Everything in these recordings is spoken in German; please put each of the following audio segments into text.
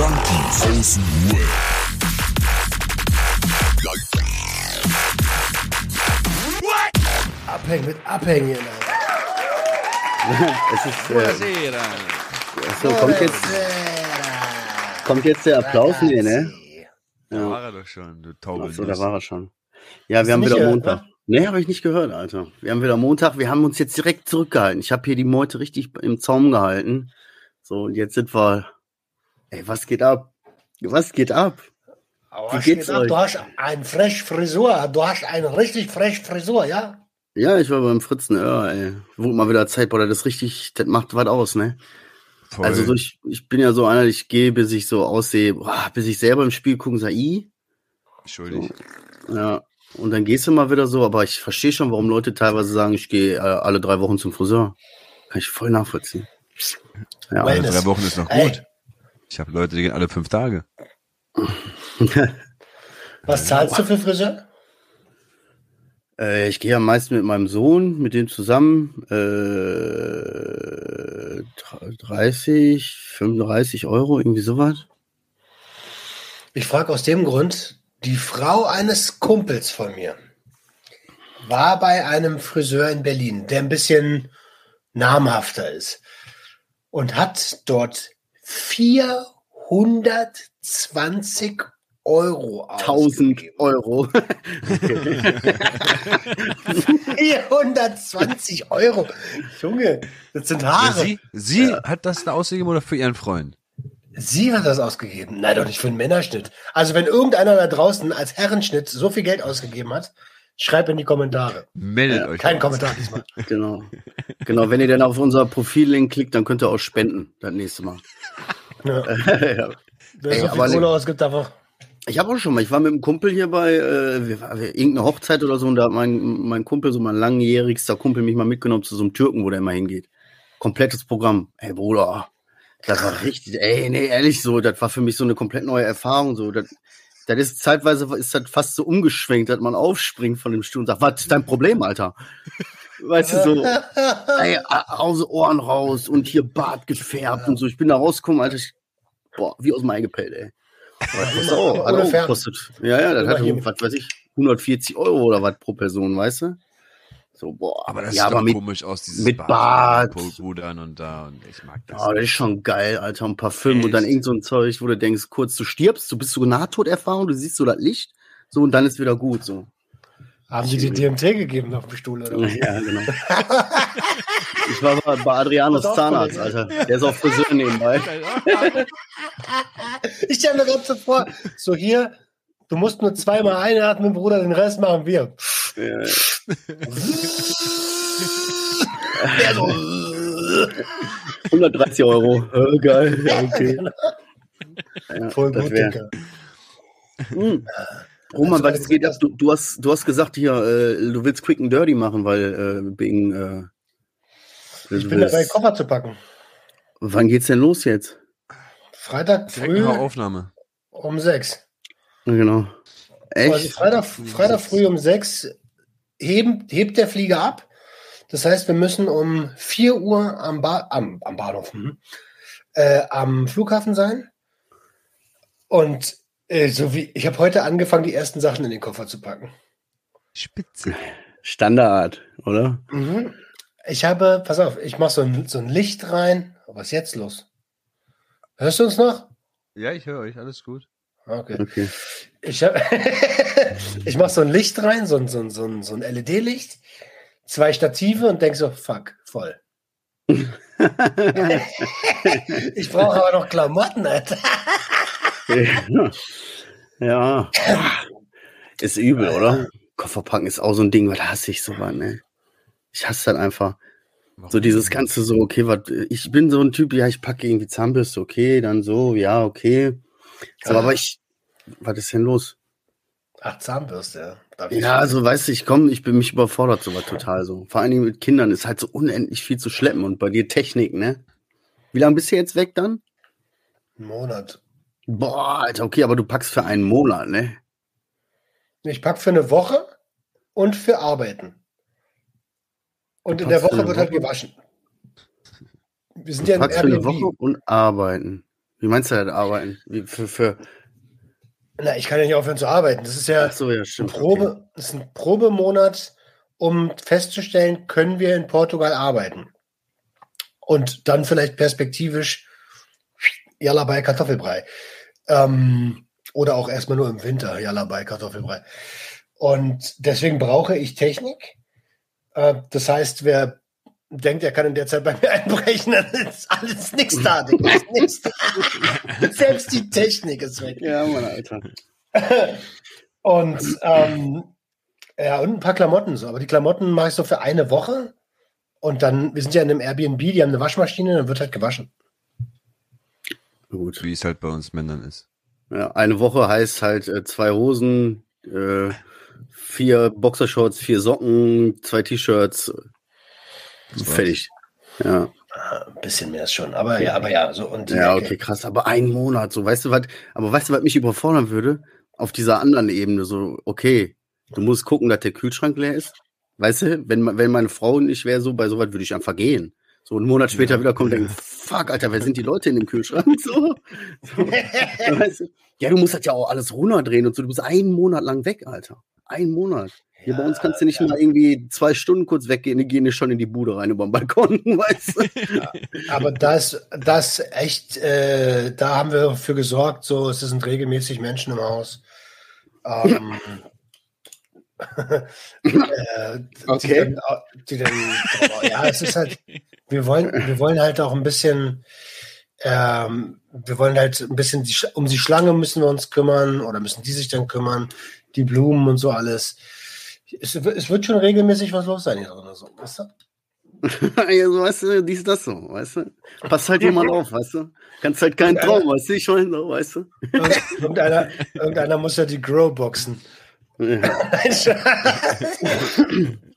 Junkies aus dem Web. Abhängen mit Abhängen. es ist, äh, achso, kommt jetzt, kommt jetzt der Applaus? Nee, ne? Da war er doch schon, du Taube. Achso, da war er schon. Ja, wir haben wieder gehört, Montag. Nee, habe ich nicht gehört, Alter. Wir haben wieder Montag. Wir haben uns jetzt direkt zurückgehalten. Ich habe hier die Meute richtig im Zaum gehalten. So, und jetzt sind wir. Ey, was geht ab? Was geht ab? Aber Wie was geht's geht ab? euch? Du hast ein fresh Frisur. Du hast eine richtig fresh Frisur, ja? Ja, ich war beim Fritzen, ja, ey. Wurde mal wieder Zeit, Bruder. Das ist richtig, das macht was aus, ne? Voll. Also so, ich, ich bin ja so einer, ich gehe, bis ich so aussehe, boah, bis ich selber im Spiel gucken, sag i. Schuldig. Ja. Und dann gehst du mal wieder so, aber ich verstehe schon, warum Leute teilweise sagen, ich gehe äh, alle drei Wochen zum Friseur. Kann ich voll nachvollziehen. Ja, Alle Wellness. drei Wochen ist noch Ey. Ich habe Leute, die gehen alle fünf Tage. Was zahlst du für Friseur? Äh, ich gehe am meisten mit meinem Sohn, mit dem zusammen. Äh, 30, 35 Euro, irgendwie sowas. Ich frage aus dem Grund, die Frau eines Kumpels von mir war bei einem Friseur in Berlin, der ein bisschen namhafter ist und hat dort 420 Euro 1000 ausgegeben. Euro. 420 Euro. Junge, das sind Haare. sie sie hat das da ausgegeben oder für ihren Freund? Sie hat das ausgegeben. Nein, doch nicht für einen Männerschnitt. Also wenn irgendeiner da draußen als Herrenschnitt so viel Geld ausgegeben hat, schreibt in die Kommentare. Meldet euch. Kein. Kommentar diesmal. genau. Genau, wenn ihr dann auf unser Profil-Link klickt, dann könnt ihr auch spenden, das nächste Mal. Ja. ja. Wer Ey, so viel aber- Kohle ausgibt, einfach. Ich habe auch schon mal, ich war mit einem Kumpel hier bei äh, wir, war- wir, irgendeine Hochzeit oder so und da hat mein, mein Kumpel, so mein langjährigster Kumpel, mich mal mitgenommen zu so einem Türken, wo der immer hingeht. Komplettes Programm. Ey, Bruder, das war richtig, ey, nee, ehrlich so, das war für mich so eine komplett neue Erfahrung. So, das, das ist zeitweise ist das fast so umgeschwenkt, dass man aufspringt von dem Stuhl und sagt, was ist dein Problem, Alter? Weißt du, so, ey, aus Ohren raus und hier Bart gefärbt und so. Ich bin da rausgekommen, Alter, ich, boah, wie aus dem Ei gepellt, ey. Aber das kostet auch, hat auch gekostet. Ja, ja, das hat, was weiß ich, 140 Euro oder was pro Person, weißt du? So, boah. Aber das ja, sieht aber doch mit, komisch aus, dieses mit Bart. Rudern und da und ich mag das. oh, das ist schon geil, Alter. Ein Parfüm und dann Echt? irgend so ein Zeug, wo du denkst, kurz, du stirbst, du bist so Nahtoderfahrung, du siehst so das Licht, so und dann ist wieder gut, so. Haben die dir DMT gegeben auf dem Stuhl? Oder? Ja, genau. ich war bei, bei Adrianos Pass auf, Zahnarzt. Alter. Der ist auch Friseur nebenbei. Ich stelle mir gerade so vor, so hier, du musst nur zweimal einatmen, Bruder, den Rest machen wir. Ja. Der so, 130 Euro. Äh, geil. Ja, okay. Ja, voll gut, Digga. Hm. Roman, was geht ab? Du, du, hast, du hast gesagt hier, äh, du willst Quick and Dirty machen, weil äh, wegen. Äh, Ich bin dabei, Koffer zu packen. Wann geht's denn los jetzt? Freitag früh Aufnahme. um sechs. Ja, Genau. Also Echt? Freitag, Freitag früh um sechs heben, hebt der Flieger ab. Das heißt, wir müssen um 4 Uhr am, ba am, am Bahnhof, hm, äh, am Flughafen sein. Und äh, so wie ich habe heute angefangen, die ersten Sachen in den Koffer zu packen. Spitze. Standard, oder? Mhm. Ich habe, pass auf, ich mache so ein, so ein Licht rein. Was ist jetzt los? Hörst du uns noch? Ja, ich höre euch, alles gut. Okay. Okay. Ich, hab- ich mache so ein Licht rein, so ein, so ein, so ein, so ein LED-Licht, zwei Stative und denk so, fuck, voll. ich brauche aber noch Klamotten, Alter. ja. Ist übel, oder? Kofferpacken ist auch so ein Ding, weil da hasse ich so was, ne? Ich hasse das einfach. So dieses ganze so, okay, was, ich bin so ein Typ, ja, ich packe irgendwie Zahnbürste, okay, dann so, ja, okay. So, Ah. aber ich, was ist denn los? Ach, Zahnbürste, ja. Ja, also weißt du, ich komme, ich bin mich überfordert sowas total so. Vor allen Dingen mit Kindern ist halt so unendlich viel zu schleppen und bei dir Technik, ne? Wie lange bist du jetzt weg dann? Einen Monat. Boah, Alter, okay, aber du packst für einen Monat, ne? Ich pack für eine Woche und für Arbeiten. Und in der Woche wird halt gewaschen. Wir sind Du ja in packst für eine. Woche und arbeiten. Wie meinst du das arbeiten? Wie für, für Na, ich kann ja nicht aufhören zu arbeiten. Das ist ja so, ja, ein. Probe, das ist ein Probemonat, um festzustellen, können wir in Portugal arbeiten. Und dann vielleicht perspektivisch Jalla bei Kartoffelbrei. Ähm, oder auch erstmal nur im Winter Jalla bei Kartoffelbrei. Und deswegen brauche ich Technik. Äh, das heißt, wer denkt, er kann in der Zeit bei mir einbrechen, dann ist alles nichts da. Nix da. Selbst die Technik ist weg. Ja, Mann, Alter. Und ähm, ja, und ein paar Klamotten so. Aber die Klamotten mache ich so für eine Woche. Und dann, wir sind ja in einem Airbnb, die haben eine Waschmaschine, dann wird halt gewaschen. Gut. Wie es halt bei uns Männern ist. Ja, eine Woche heißt halt äh, zwei Hosen, äh, vier Boxershorts, vier Socken, zwei T-Shirts. Fertig. Ja. Ein bisschen mehr ist schon. Aber ja, aber ja, so und Ja, okay, krass. Aber ein Monat, so, weißt du was? Aber weißt du, was mich überfordern würde? Auf dieser anderen Ebene, so, okay, du musst gucken, dass der Kühlschrank leer ist. Weißt du, wenn, wenn meine Frau nicht wäre, so, bei sowas würde ich einfach gehen. So, einen Monat später Ja. wieder kommen und denken, fuck, Alter, wer sind die Leute in dem Kühlschrank? So. so. weißt du? Ja, du musst das ja auch alles runterdrehen und so. Du bist einen Monat lang weg, Alter. Ein Monat. Hier bei uns kannst du nicht ja. mal irgendwie zwei Stunden kurz weggehen, die gehen schon in die Bude rein über den Balkon, weißt du? Aber das, das echt, äh, da haben wir für gesorgt, so, es sind regelmäßig Menschen im Haus. Ähm, äh, Okay. Die dann, die dann, ja, es ist halt, wir wollen, wir wollen halt auch ein bisschen, ähm, wir wollen halt ein bisschen, die, um die Schlange müssen wir uns kümmern oder müssen die sich dann kümmern, die Blumen und so alles. Es, es wird schon regelmäßig was los sein hier drin, so, weißt du? ja, so, weißt du, dies, das so, weißt du? Passt halt jemand auf, weißt du? Kannst halt keinen Traum, weißt du, ich schon weißt du? Irgend- irgendeiner, irgendeiner muss ja die Grow boxen. Ja.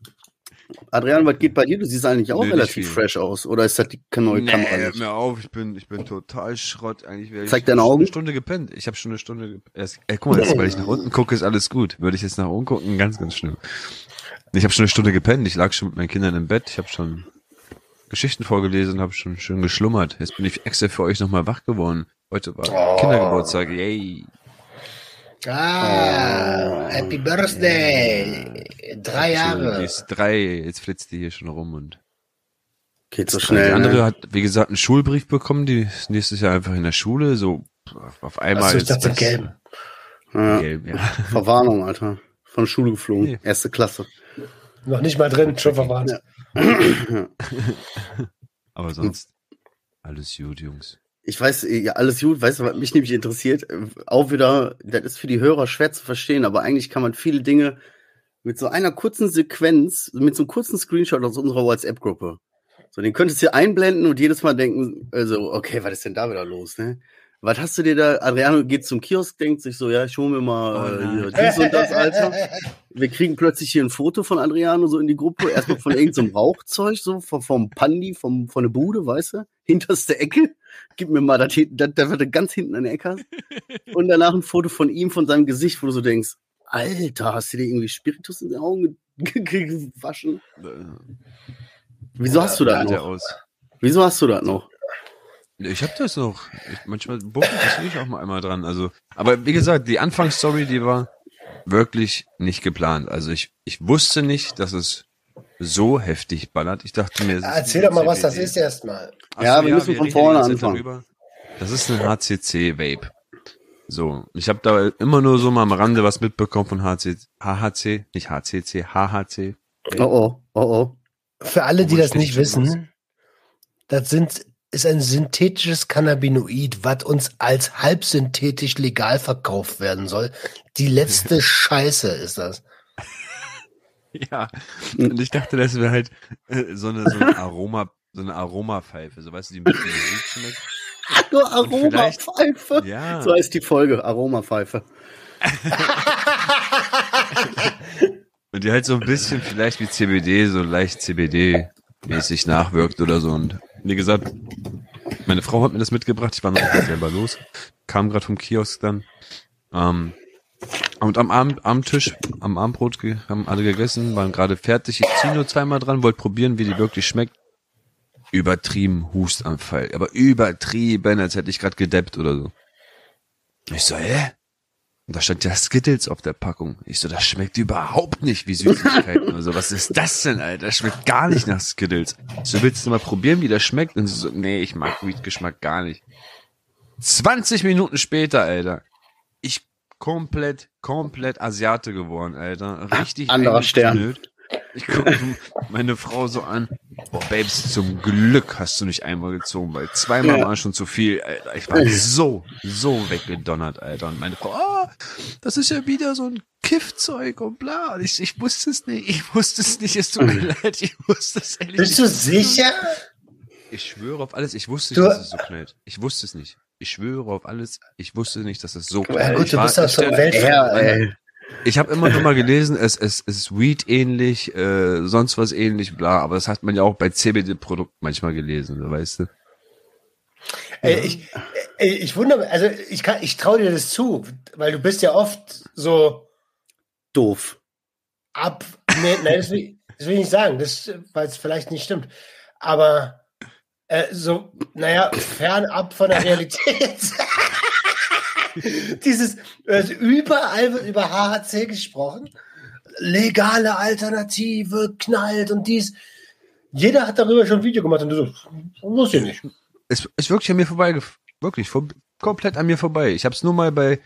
Adrian, was geht bei dir? Du siehst eigentlich auch Nö, relativ fresh aus. Oder ist das die neue Nee, Kamera? hör nicht? mir auf, ich bin, ich bin total Schrott. Eigentlich wäre ich Zeig deine schon Augen. eine Stunde gepennt. Ich habe schon eine Stunde gepennt. Ey, guck mal, jetzt, weil ich nach unten gucke, ist alles gut. Würde ich jetzt nach oben gucken, ganz, ganz schlimm. Ich habe schon eine Stunde gepennt. Ich lag schon mit meinen Kindern im Bett. Ich habe schon Geschichten vorgelesen, habe schon schön geschlummert. Jetzt bin ich extra für euch nochmal wach geworden. Heute war Oh. Kindergeburtstag. Yay. Ah, Happy Birthday. Drei Die Jahre. ist drei. Jetzt flitzt die hier schon rum und Geht so Die schnell. andere Ne? hat, wie gesagt, einen Schulbrief bekommen, die ist nächstes Jahr einfach in der Schule, so auf einmal Achso, ich ist dachte das gelb. Ja, gelb, ja. Verwarnung, Alter. Von der Schule geflogen. Nee. Erste Klasse. Noch nicht mal drin, schon verwarnt. Ja. Aber sonst alles gut, Jungs. Ich weiß, ja, alles gut, weißt du, was mich nämlich interessiert? Äh, Auch wieder, das ist für die Hörer schwer zu verstehen, aber eigentlich kann man viele Dinge mit so einer kurzen Sequenz, mit so einem kurzen Screenshot aus unserer WhatsApp-Gruppe. So, den könntest du hier einblenden und jedes Mal denken, also, okay, was ist denn da wieder los, ne? Was hast du dir da, Adriano geht zum Kiosk, denkt sich so, ja, ich hol mir mal Oh äh, dies und das, Alter. Wir kriegen plötzlich hier ein Foto von Adriano so in die Gruppe, erstmal von irgendeinem Rauchzeug, so vom, vom Pandi, vom, von der Bude, weißt du? Hinterste Ecke. Gib mir mal das, das, das wird ganz hinten an der Ecke. Und danach ein Foto von ihm, von seinem Gesicht, wo du so denkst, Alter, hast du dir irgendwie Spiritus in die Augen ge- ge- gewaschen? Wieso hast du das noch? Wieso hast du das noch? Ich hab das noch. Ich, manchmal buckel das ich auch mal einmal dran. Also, aber wie gesagt, die Anfangsstory, die war wirklich nicht geplant. Also ich, ich wusste nicht, dass es so heftig ballert. Ich dachte mir, Erzähl doch mal, was das ist erstmal. Ach Ja, wir müssen von reden die vorne anfangen. darüber. Das ist ein HCC-Vape. So, ich habe da immer nur so mal am Rande was mitbekommen von HC, HHC, nicht HCC, HHC. Oh oh, oh oh. Für alle, die das nicht wissen, das sind, ist ein synthetisches Cannabinoid, was uns als halbsynthetisch legal verkauft werden soll. Die letzte Scheiße ist das. Ja, und ich dachte, das wäre halt äh, so eine, so eine Aroma, so eine Aromapfeife, so weißt du, die ein bisschen schmeckt. Nur Aromapfeife. Ja. So heißt die Folge, Aromapfeife. Und die halt so ein bisschen vielleicht wie CBD, so leicht CBD-mäßig nachwirkt oder so. Und wie gesagt, meine Frau hat mir das mitgebracht, ich war noch selber los, kam gerade vom Kiosk dann. Ähm, und am Abend, am Tisch, am Abendbrot haben alle gegessen, waren gerade fertig. Ich ziehe nur zweimal dran, wollte probieren, wie die wirklich schmeckt. übertrieben Hustanfall. Aber übertrieben, als hätte ich gerade gedeppt oder so. Ich so, hä? Und da stand ja Skittles auf der Packung. Ich so, das schmeckt überhaupt nicht wie Süßigkeiten oder so. Was ist das denn, Alter? Das schmeckt gar nicht nach Skittles. So, willst du mal probieren, wie das schmeckt? Und sie so, nee, ich mag Weed-Geschmack gar nicht. 20 Minuten später, Alter. Komplett, komplett Asiate geworden, Alter. Richtig Anderer Stern. Ich gucke meine Frau so an. Boah, Babes, zum Glück hast du nicht einmal gezogen, weil zweimal Ja. war schon zu viel, Alter. Ich war so, so weggedonnert, Alter. Und meine Frau, ah, das ist ja wieder so ein Kiffzeug und bla. Ich, ich wusste es nicht, ich wusste es nicht, es tut mir leid, ich wusste es ehrlich Bist nicht. du sicher? Ich schwöre auf alles, ich wusste Du- nicht, dass es so knallt. Ich wusste es nicht. Ich schwöre auf alles, ich wusste nicht, dass es so. Ja, gut, ich du bist ich so habe immer nur mal gelesen, es, es, es ist Weed ähnlich, äh, sonst was ähnlich, bla, aber das hat man ja auch bei CBD-Produkten manchmal gelesen, weißt du? Ey, ich, ey, ich wundere, also ich kann, ich traue dir das zu, weil du bist ja oft so Doof. ab. Nee, nee das, will, das will ich nicht sagen, das, weil es vielleicht nicht stimmt. Aber äh, so, naja, fernab von der Realität. Dieses, also überall wird über HHC gesprochen. Legale Alternative, knallt und dies. Jeder hat darüber schon ein Video gemacht und du so, wusste ich nicht. Es ist wirklich an mir vorbei, wirklich, vor, komplett an mir vorbei. Ich habe es nur mal bei,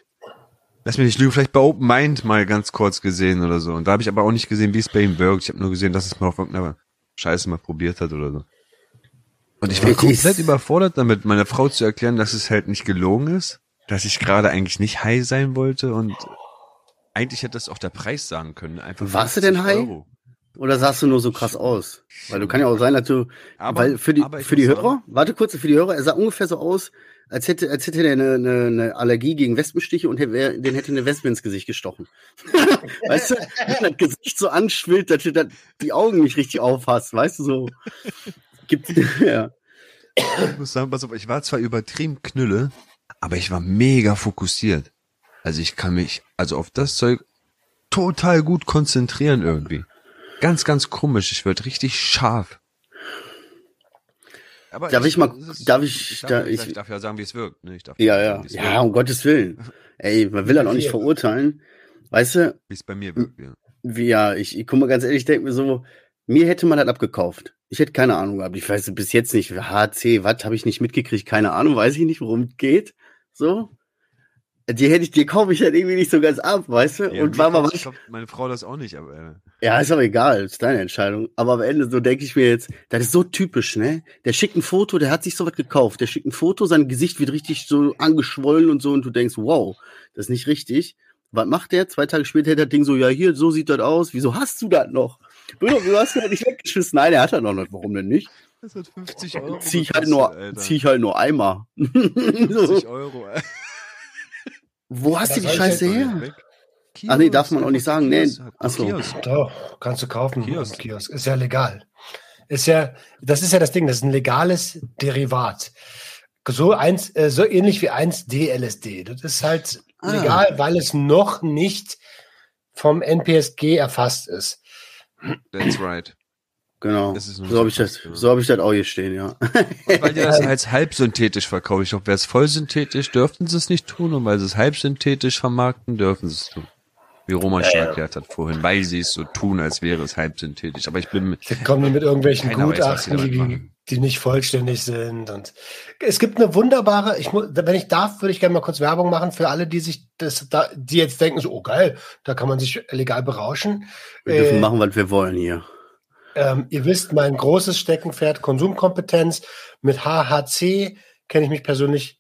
lass mich nicht lügen, vielleicht bei Open Mind mal ganz kurz gesehen oder so. Und da habe ich aber auch nicht gesehen, wie es bei ihm wirkt. Ich habe nur gesehen, dass es mal auf irgendeiner Scheiße mal probiert hat oder so. Und ich war Ich- komplett überfordert damit, meiner Frau zu erklären, dass es halt nicht gelogen ist, dass ich gerade eigentlich nicht high sein wollte und eigentlich hätte das auch der Preis sagen können. Einfach Warst du denn 50 high? Euro. Oder sahst du nur so krass aus? Weil du kann ja auch sein, dass du, Aber- weil für die, für die Hörer, sagen- warte kurz, für die Hörer, er sah ungefähr so aus, als hätte, als hätte er eine, eine, eine Allergie gegen Wespenstiche und hätte, den hätte eine Wespe ins Gesicht gestochen. weißt du, wenn das Gesicht so anschwillt, dass du dann die Augen nicht richtig aufhast, weißt du, so. Gibt, ja. Ich muss sagen, pass auf, ich war zwar übertrieben knülle, aber ich war mega fokussiert. Also ich kann mich, also auf das Zeug total gut konzentrieren irgendwie. Ganz, ganz komisch. Ich werd richtig scharf. Aber Darf ich mal- es darf ich- darf, da- ja- ich, ich- darf ja sagen, wie es wirkt. Ne? Ich darf Ja, sagen, ja. es Ja, um Gottes Willen. Ey, man will dann auch nicht verurteilen. Weißt du, wie es bei mir wirkt. Ja. wie, ja, ich, ich guck mal ganz ehrlich, ich denke mir so, mir hätte man das abgekauft. Ich hätte keine Ahnung gehabt. Ich weiß bis jetzt nicht, HC, was habe ich nicht mitgekriegt, keine Ahnung, weiß ich nicht, worum es geht. So. Die hätte ich, die kaufe ich halt irgendwie nicht so ganz ab, weißt du? Ja, und war mal was. kauft meine Frau das auch nicht, aber äh, Ja, ist aber egal, ist deine Entscheidung. Aber am Ende so denke ich mir jetzt, das ist so typisch, ne? Der schickt ein Foto, der hat sich sowas gekauft. Der schickt ein Foto, sein Gesicht wird richtig so angeschwollen und so und du denkst, wow, das ist nicht richtig. Was macht der? Zwei Tage später hat das Ding so, ja, hier, so sieht das aus. Wieso hast du das noch? Bruder, wieso hast du das nicht weggeschmissen? Nein, er hat das noch nicht. Warum denn nicht? das hat 50 Euro. Zieh ich halt nur, Alter. zieh ich halt nur Eimer. so. 50 Euro. Alter. Wo hast du die Scheiße her? Ach nee, darf man auch nicht sagen. Nee, Kiosk, ach so. Kiosk. Doch, kannst du kaufen. Kiosk. im Kiosk. Ist ja legal. Ist ja, das ist ja das Ding, das ist ein legales Derivat. So eins, äh, so ähnlich wie 1D-LSD. Das ist halt Ah. legal, weil es noch nicht vom NPSG erfasst ist. That's right. Genau. Das ist nur So habe ich so das, genau. so habe ich das auch hier stehen, ja. Und weil die das als halbsynthetisch verkaufen. Ich glaube, wäre es vollsynthetisch, dürften sie es nicht tun. Und weil sie es halbsynthetisch vermarkten, dürfen sie es tun. Wie Roman schon erklärt hat vorhin, weil sie es so tun, als wäre es halbsynthetisch. Aber ich bin mit, kommen mit irgendwelchen weiß, Gutachten, damit die. Die nicht vollständig sind. Und es gibt eine wunderbare, ich mu- wenn ich darf, würde ich gerne mal kurz Werbung machen für alle, die sich das, da, die jetzt denken, so, oh geil, da kann man sich legal berauschen. Wir dürfen Äh, machen, was wir wollen hier. Ähm, ihr wisst, mein großes Steckenpferd Konsumkompetenz. Mit HHC kenne ich mich persönlich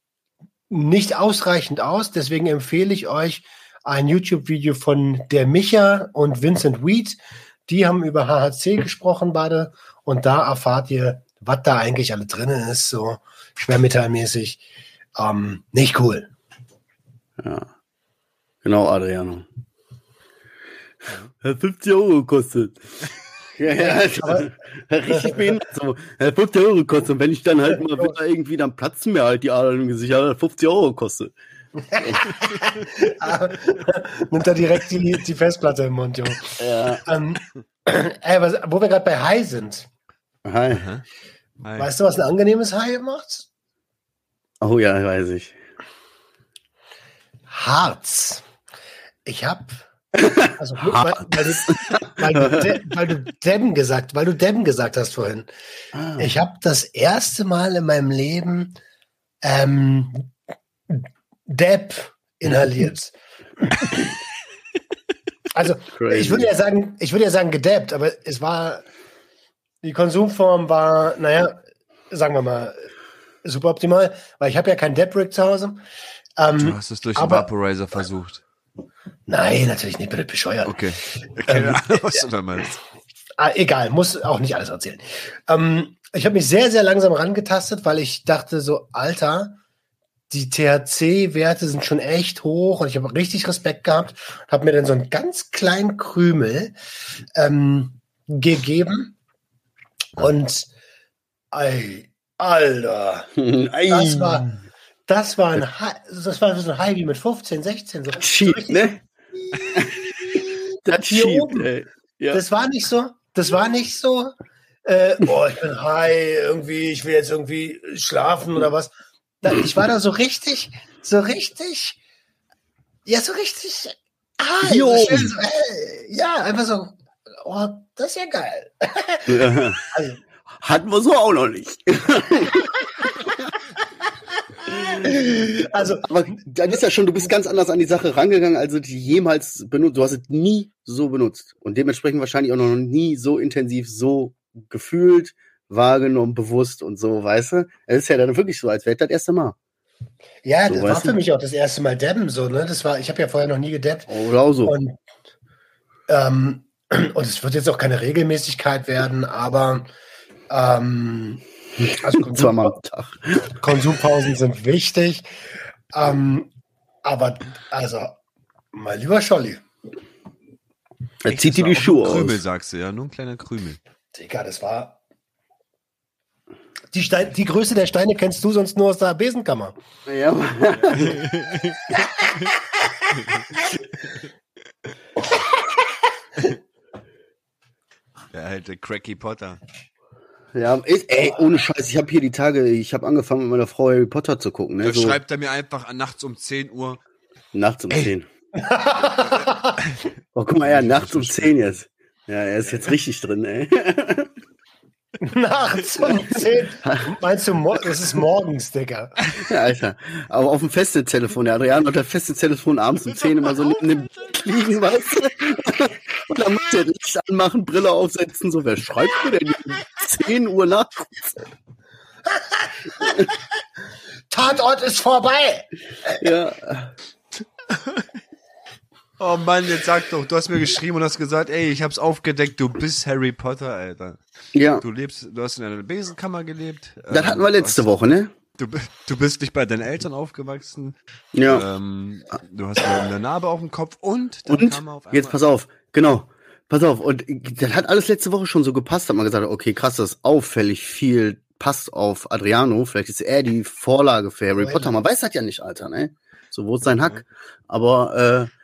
nicht ausreichend aus. Deswegen empfehle ich euch ein YouTube-Video von der Micha und Vincent Weed. Die haben über HHC gesprochen beide. Und da erfahrt ihr, was da eigentlich alle drin ist, so schwermetallmäßig. Ähm, nicht cool. Ja. Genau, Adriano. Hat 50 Euro gekostet. Ja, ja, Aber- richtig behindert. So, hat 50 Euro gekostet. Und wenn ich dann halt mal wieder irgendwie, dann platzen mir halt die Adern im Gesicht. Hat 50 Euro gekostet. Nimmt er direkt die, die Festplatte im Mund, Junge. Ja. Ähm, ey, was, wo wir gerade bei High sind. Hi. Aha. Hi. Weißt du, was ein angenehmes Hai macht? Oh ja, weiß ich. Harz. Ich hab. Also, weil, weil, du, weil, du, De- weil du Debben gesagt, weil du Debben gesagt hast vorhin. Ah. Ich habe das erste Mal in meinem Leben ähm, Deb inhaliert. also Crazy. ich würde ja sagen, ich würde ja sagen gedabbt, aber es war die Konsumform war, naja, sagen wir mal, super optimal, weil ich habe ja kein Dab-Rig zu Hause. Ähm, Du hast es durch den aber- Vaporizer versucht. nein, natürlich nicht, bitte bescheuert. Okay. Keine Ahnung, was du da meinst. Ah, egal, muss auch nicht alles erzählen. Ähm, ich habe mich sehr, sehr langsam rangetastet, weil ich dachte so, Alter, die THC-Werte sind schon echt hoch und ich habe richtig Respekt gehabt. Habe mir dann so einen ganz kleinen Krümel ähm, gegeben und ey, Alter, das war, das war ein, das war so ein High wie mit 15, 16. So, so Cheap, ne? Das cheap, oben. ey. Ja. Das war nicht so, das war nicht so, äh, oh, ich bin high, irgendwie, ich will jetzt irgendwie schlafen oder was. Ich war da so richtig, so richtig, ja, so richtig high. So hey, ja, einfach so, oh, das ist ja geil. Ja. Also, Hatten wir so auch noch nicht. also Aber dann ist ja schon, du bist ganz anders an die Sache rangegangen, als du die jemals benutzt. Du hast es nie so benutzt. Und dementsprechend wahrscheinlich auch noch nie so intensiv, so gefühlt, wahrgenommen, bewusst und so, weißt du? Es ist ja dann wirklich so, als wäre das erste Mal. ja, So, das war weißt du? für mich auch das erste Mal Dabben so, ne? Das war, ich habe ja vorher noch nie gedabbt. Oder auch so. Und, ähm, und es wird jetzt auch keine Regelmäßigkeit werden, aber ähm, also Konsum, Zweimal am Tag. Konsumpausen sind wichtig. Ähm, aber also, mein lieber Scholli, Ich- zieht dir die Schuhe Krümel, aus. sagst du, ja, nur ein kleiner Krümel. Digga, das war. Die, Stein, die Größe der Steine kennst du sonst nur aus der Besenkammer. Ja. Der alte Cracky Potter. ja, ist, ey, ohne Scheiß, ich habe hier die Tage, ich habe angefangen mit meiner Frau Harry Potter zu gucken, ne? Da So schreibt er mir einfach nachts um 10 Uhr. nachts um 10. Oh, guck mal, ja, nachts um 10 jetzt. Ja, er ist jetzt richtig drin, ey. Nachts um 10. Meinst du, das ist morgens, Digga? Ja, Alter. Aber auf dem Festnetztelefon. Der Adrian hat das Festnetztelefon abends um 10 immer so neben dem liegen, weißt du? Und dann muss der Licht anmachen, Brille aufsetzen. So, wer schreibt mir denn um 10 Uhr nachts? Tatort ist vorbei. Ja. Oh Mann, jetzt sag doch, du hast mir geschrieben und hast gesagt, ey, ich hab's aufgedeckt, du bist Harry Potter, Alter. Ja. Du lebst, du hast in einer Besenkammer gelebt. Das hatten wir ähm, letzte du Woche, ne? hast- Du, du bist nicht bei deinen Eltern aufgewachsen. Ja. Ähm, du hast eine Narbe auf dem Kopf und dann Und kam auf einmal. jetzt pass auf, genau. Pass auf. Und das hat alles letzte Woche schon so gepasst, hat man gesagt, okay, krass, das ist auffällig viel passt auf Adriano. Vielleicht ist er die Vorlage für Harry Potter. Man weiß das ja nicht, Alter, ne? So, wo ist sein Hack? Aber äh,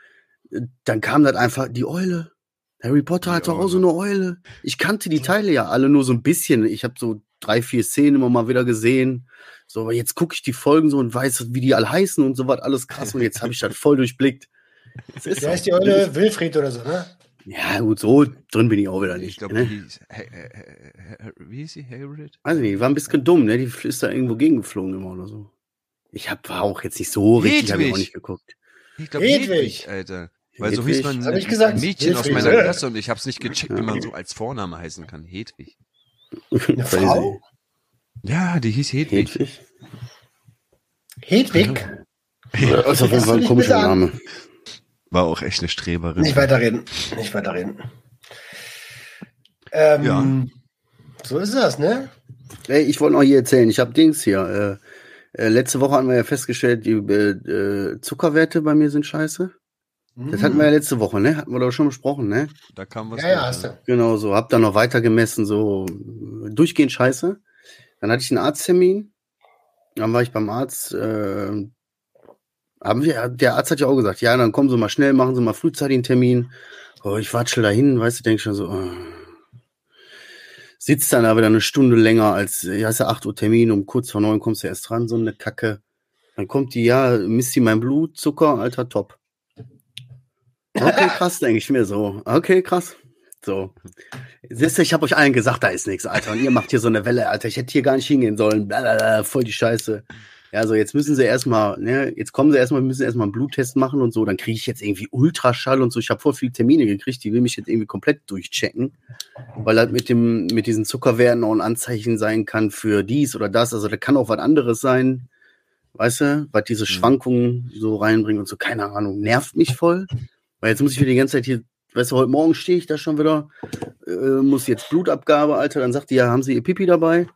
dann kam das einfach, die Eule. Harry Potter Die hat doch auch so eine Eule. Ich kannte die Teile ja alle nur so ein bisschen. Ich habe so drei, vier Szenen immer mal wieder gesehen. So, aber jetzt gucke ich die Folgen so und weiß, wie die alle heißen und so was, alles krass. Und jetzt habe ich das voll durchblickt. Das ist ist die Eule? Wilfried oder so, ne? Ja, gut, so drin bin ich auch wieder Ich nicht. glaube, ne? hey, wie hieß sie? Hagrid? Weiß ich nicht, war ein bisschen dumm, ne? Die ist da irgendwo gegengeflogen immer oder so. Ich hab, war auch jetzt nicht so richtig, habe ich auch nicht geguckt. Ich glaube, Hedwig. Hedwig, Alter. Weil so Hedwig. hieß man ein gesagt? Mädchen aus Hedwig. meiner Klasse und ich hab's nicht gecheckt, wie man so als Vorname heißen kann. Hedwig. Eine Frau? Ja, die hieß Hedwig. Hedwig? Hedwig? Das ist auf jeden Hast du Fall ein komischer? Name. War auch echt eine Streberin. Nicht weiterreden. Nicht weiterreden. Ähm, Ja. So ist das, ne? Ey, ich wollte noch hier erzählen, ich habe Dings hier. Äh, äh, letzte Woche hatten wir ja festgestellt, die äh, äh, Zuckerwerte bei mir sind scheiße. Das hatten wir ja letzte Woche, ne? Hatten wir doch schon besprochen, ne? Da kam was. Ja, ja, hast du. Genau so. Hab dann noch weiter gemessen, so durchgehend scheiße. Dann hatte ich einen Arzttermin. Dann war ich beim Arzt. Äh, haben wir, der Arzt hat ja auch gesagt, ja, dann kommen Sie mal schnell, machen Sie mal frühzeitig einen Termin. Oh, ich watschel dahin, weißt du, denk schon so. Äh. Sitzt dann aber dann eine Stunde länger als, ja, ist ja 8 Uhr Termin, um kurz vor neun kommst du erst dran, so eine Kacke. Dann kommt die, ja, misst die mein Blutzucker, alter, top. Okay, krass, denke ich mir so. Okay, krass. So. Siehst ich habe euch allen gesagt, da ist nichts, Alter. Und ihr macht hier so eine Welle, Alter. Ich hätte hier gar nicht hingehen sollen. Blablabla, voll die Scheiße. Ja, so jetzt müssen sie erstmal, ne, jetzt kommen sie erstmal, müssen erstmal einen Bluttest machen und so. Dann kriege ich jetzt irgendwie Ultraschall und so. Ich habe voll viele Termine gekriegt, die will mich jetzt irgendwie komplett durchchecken. Weil halt mit dem, mit diesen Zuckerwerten auch ein Anzeichen sein kann für dies oder das. Also da kann auch was anderes sein. Weißt du, was diese Schwankungen so reinbringen und so, keine Ahnung, nervt mich voll. Weil jetzt muss ich wieder die ganze Zeit hier, weißt du, heute Morgen stehe ich da schon wieder, äh, muss jetzt Blutabgabe, Alter. Dann sagt die, ja, haben Sie Ihr Pipi dabei?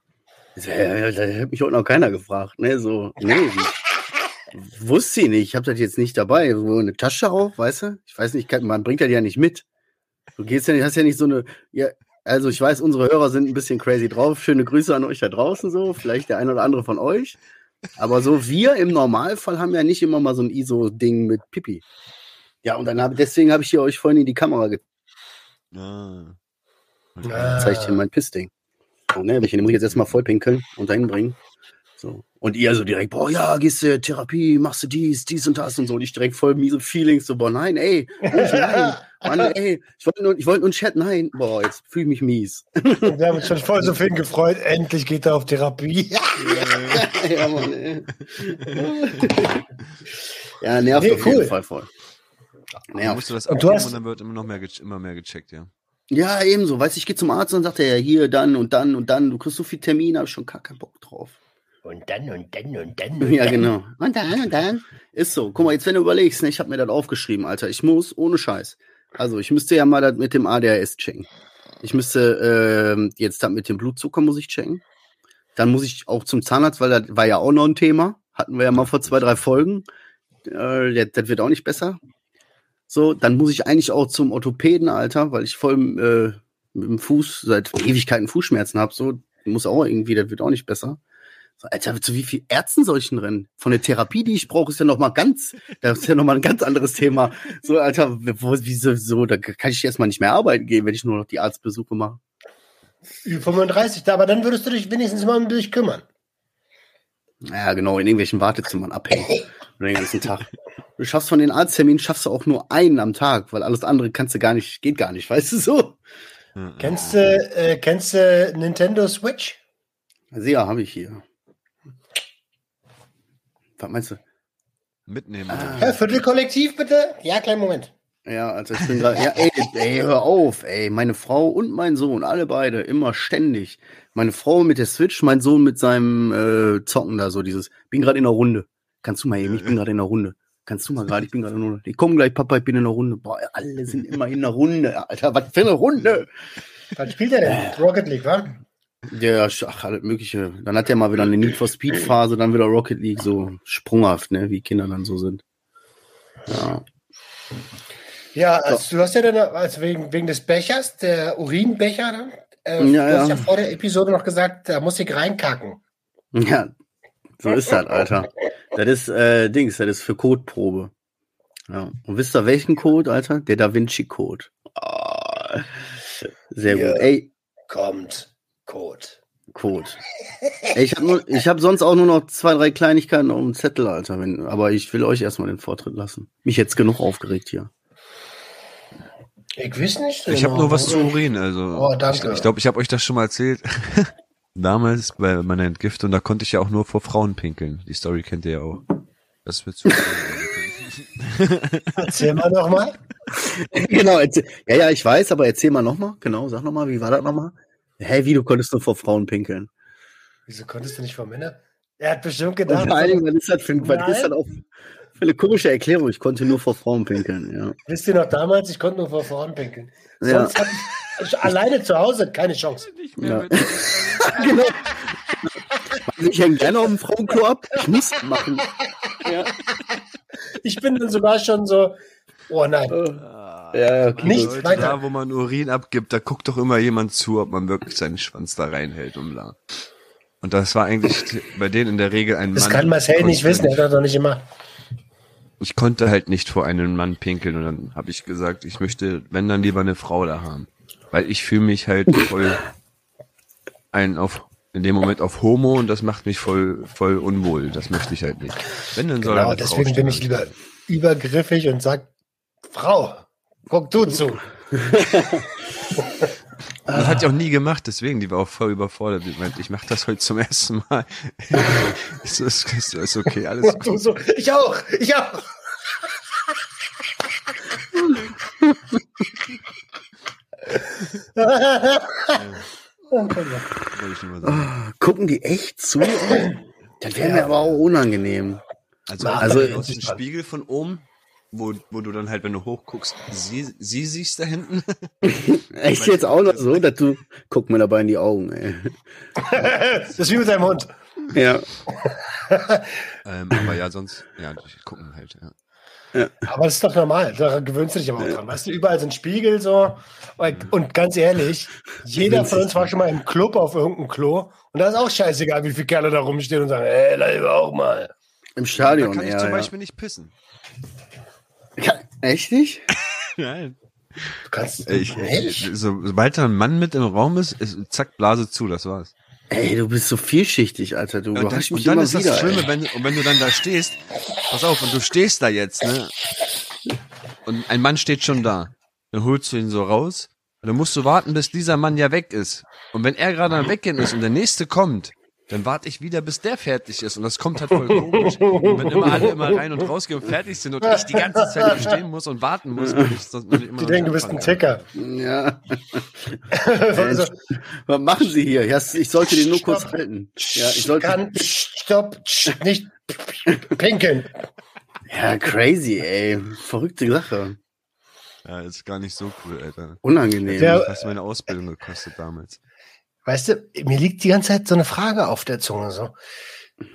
So, ja, hat mich heute noch keiner gefragt, ne? So, nee, wusste sie nicht. Ich habe das jetzt nicht dabei. So eine Tasche auch, weißt du? Ich weiß nicht, man bringt das ja nicht mit. Du gehst ja nicht, hast ja nicht so eine, ja, also ich weiß, unsere Hörer sind ein bisschen crazy drauf. Schöne Grüße an euch da draußen so, vielleicht der ein oder andere von euch. Aber so wir im Normalfall haben ja nicht immer mal so ein ISO-Ding mit Pipi. Ja, und dann habe deswegen habe ich hier euch vorhin in die Kamera Ah. gezeigt, hier mein Pissding. So, ne, den muss ich jetzt erstmal voll pinkeln und dahin bringen. So. Und ihr so direkt, boah, ja, gehst du Therapie, machst du dies, dies und das und so. Und ich direkt voll miese Feelings, so, boah, nein, ey, Mensch, nein, Mann, ey, ich wollte nur, ich wollte nur einen Chat, nein, boah, jetzt fühle ich mich mies. Wir haben uns schon voll so viel gefreut. Endlich geht er auf Therapie. ja, Mann, ey. ja, nervt Nee, auf cool. jeden Fall voll. Dann Nervt. musst du das Und du abgeben hast- und dann wird immer noch mehr, immer mehr gecheckt, ja. Ja, ebenso. Weißt du, ich gehe zum Arzt und sagt er ja hier, dann und dann und dann. Du kriegst so viel Termine, habe ich schon gar keinen Bock drauf. Und dann und dann und dann. Und Ja, dann. genau. Und dann und dann. Ist so. Guck mal, jetzt wenn du überlegst, ne, ich habe mir das aufgeschrieben, Alter. Ich muss, ohne Scheiß. Also, ich müsste ja mal das mit dem ADHS checken. Ich müsste ähm, jetzt das mit dem Blutzucker muss ich checken. Dann muss ich auch zum Zahnarzt, weil das war ja auch noch ein Thema. Hatten wir ja mal vor zwei, drei Folgen. Äh, das, das wird auch nicht besser. So, dann muss ich eigentlich auch zum Orthopäden, Alter, weil ich voll äh, mit dem Fuß seit Ewigkeiten Fußschmerzen habe. So, muss auch irgendwie, das wird auch nicht besser. So, Alter, zu wie viel Ärzten soll ich denn rennen? Von der Therapie, die ich brauche, ist ja noch mal ganz, das ist ja noch mal ein ganz anderes Thema. So, Alter, wo, wieso, so, da kann ich erstmal nicht mehr arbeiten gehen, wenn ich nur noch die Arztbesuche mache. Ü35, da, aber dann würdest du dich wenigstens mal um dich kümmern. Ja, genau, in irgendwelchen Wartezimmern abhängen. den ganzen Tag. Du schaffst von den Arztterminen, schaffst du auch nur einen am Tag, weil alles andere kannst du gar nicht, geht gar nicht, weißt du so? Ja, Kennst du, äh, kennst du Nintendo Switch? Also ja, habe ich hier. Was meinst du? Mitnehmen. Ah. Ja, Viertelkollektiv bitte? Ja, kleinen Moment. Ja, also ich bin gerade, ja, ey, ey, hör auf, ey, meine Frau und mein Sohn, alle beide, immer ständig. Meine Frau mit der Switch, mein Sohn mit seinem äh, Zocken da, so dieses, bin gerade in der Runde. Kannst du mal eben, ich bin gerade in der Runde. Kannst du mal gerade, ich bin gerade Runde. Ich komme gleich, Papa, ich bin in der Runde. Boah, alle sind immer in der Runde, Alter, was für eine Runde. Was spielt er denn? Rocket League, wa? Ja, ach, alles mögliche. Dann hat er mal wieder eine Need for Speed Phase, dann wieder Rocket League, so sprunghaft, ne, wie Kinder dann so sind. Ja. Ja, also, du hast ja dann, also wegen, wegen des Bechers, der Urinbecher, ne? äh, Ja, du hast ja. ja vor der Episode noch gesagt, da muss ich reinkacken. Ja, so ist das, Alter. Das ist, äh, Dings, das ist für Codeprobe. Ja. Und wisst ihr welchen Code, Alter? Der Da Vinci Code. Ah, sehr Ja. gut. Ey, Kommt Code. Code. Ey, ich habe nur, ich habe sonst auch nur noch zwei, drei Kleinigkeiten auf dem Zettel, Alter. Wenn, aber ich will euch erstmal den Vortritt lassen. Mich jetzt genug aufgeregt hier. Ich weiß nicht. Ich habe genau. nur was zu Urin, also. Oh, danke. Ich, ich glaube, ich habe euch das schon mal erzählt. Damals bei meiner Entgiftung, da konnte ich ja auch nur vor Frauen pinkeln. Die Story kennt ihr ja auch. Das wird zu. Erzähl mal nochmal. genau, erzähl, ja, ja, ich weiß, aber erzähl mal nochmal. Genau, sag nochmal, wie war das nochmal? Hä, wie, du konntest nur vor Frauen pinkeln? Wieso konntest du nicht vor Männern? Er hat bestimmt gedacht, vor allen Dingen, was ist das für, ein- was ist das eine komische Erklärung? Ich konnte nur vor Frauen pinkeln, ja. wisst ihr noch damals, ich konnte nur vor Frauen pinkeln. Ja. Sonst hatte ich alleine zu Hause keine Chance. Ja. genau. Ich hänge gerne auf dem Frauenklo ab. Ich muss das machen. Ja, Ich bin dann sogar schon so, oh nein. ja okay. Nicht Leute, weiter. Da, wo man Urin abgibt, da guckt doch immer jemand zu, ob man wirklich seinen Schwanz da reinhält und bla. Und das war eigentlich bei denen in der Regel ein Das Mann. kann Marcel nicht wissen, er hat das doch nicht gemacht. Ich konnte halt nicht vor einem Mann pinkeln und dann habe ich gesagt, ich möchte, wenn dann lieber eine Frau da haben. Weil ich fühle mich halt voll einen auf in dem Moment auf Homo und das macht mich voll voll unwohl. Das möchte ich halt nicht. Wenn dann soll Genau, eine Frau deswegen bin ich lieber übergriffig und sag, Frau, guck du zu. Das hat die auch nie gemacht, deswegen, die war auch voll überfordert. Die meint, ich mache das heute zum ersten Mal. ist, ist, ist, ist okay, alles du so. Ich auch, ich auch. ich. Ah, Gucken die echt zu? Das wäre mir aber auch unangenehm. Also, Also- also aus dem Spiegel von oben, wo, wo du dann halt, wenn du hochguckst, sie, sie siehst da hinten. Echt jetzt auch noch so, dass du guck mir dabei in die Augen, ey. Das ist wie mit deinem Hund. Ja. ähm, aber ja, sonst, ja, die gucken halt, ja. Aber das ist doch normal. Da gewöhnst du dich aber auch dran. Weißt du, überall sind Spiegel so. Und, ganz ehrlich, jeder von uns war schon mal im Club auf irgendeinem Klo. Und da ist auch scheißegal, wie viele Kerle da rumstehen und sagen, ey, leib auch mal. Im Da Stadion kann ich eher, zum ja. Beispiel nicht pissen. Ja, echt nicht? Nein. Du kannst Ich, so, sobald da ein Mann mit im Raum ist, ist zack, Blase zu, das war's. Ey, du bist so vielschichtig, Alter. Du Und dann, überraschst mich und dann ist das wieder. Schlimme, ey. wenn, und wenn du dann da stehst, pass auf, und du stehst da jetzt, ne? Und ein Mann steht schon da. Dann holst du ihn so raus. Und dann musst du warten, bis dieser Mann ja weg ist. Und wenn er gerade am Weggehen ist und der nächste kommt, dann warte ich wieder, bis der fertig ist. Und das kommt halt voll komisch. Und wenn immer alle immer rein und rausgehen und fertig sind und ich die ganze Zeit hier stehen muss und warten muss, weil ich sonst ich immer Die denken, du bist ein Ticker. Ja. Äh, Was machen Sie hier? Ja, ich sollte den nur kurz Stopp. halten. Ja, ich sollte. Kann, stopp, nicht pinkeln. Ja, crazy, ey. Verrückte Sache. Ja, ist gar nicht so cool, Alter. Unangenehm. Ja. Das hat meine Ausbildung gekostet damals. Weißt du, mir liegt die ganze Zeit so eine Frage auf der Zunge. So.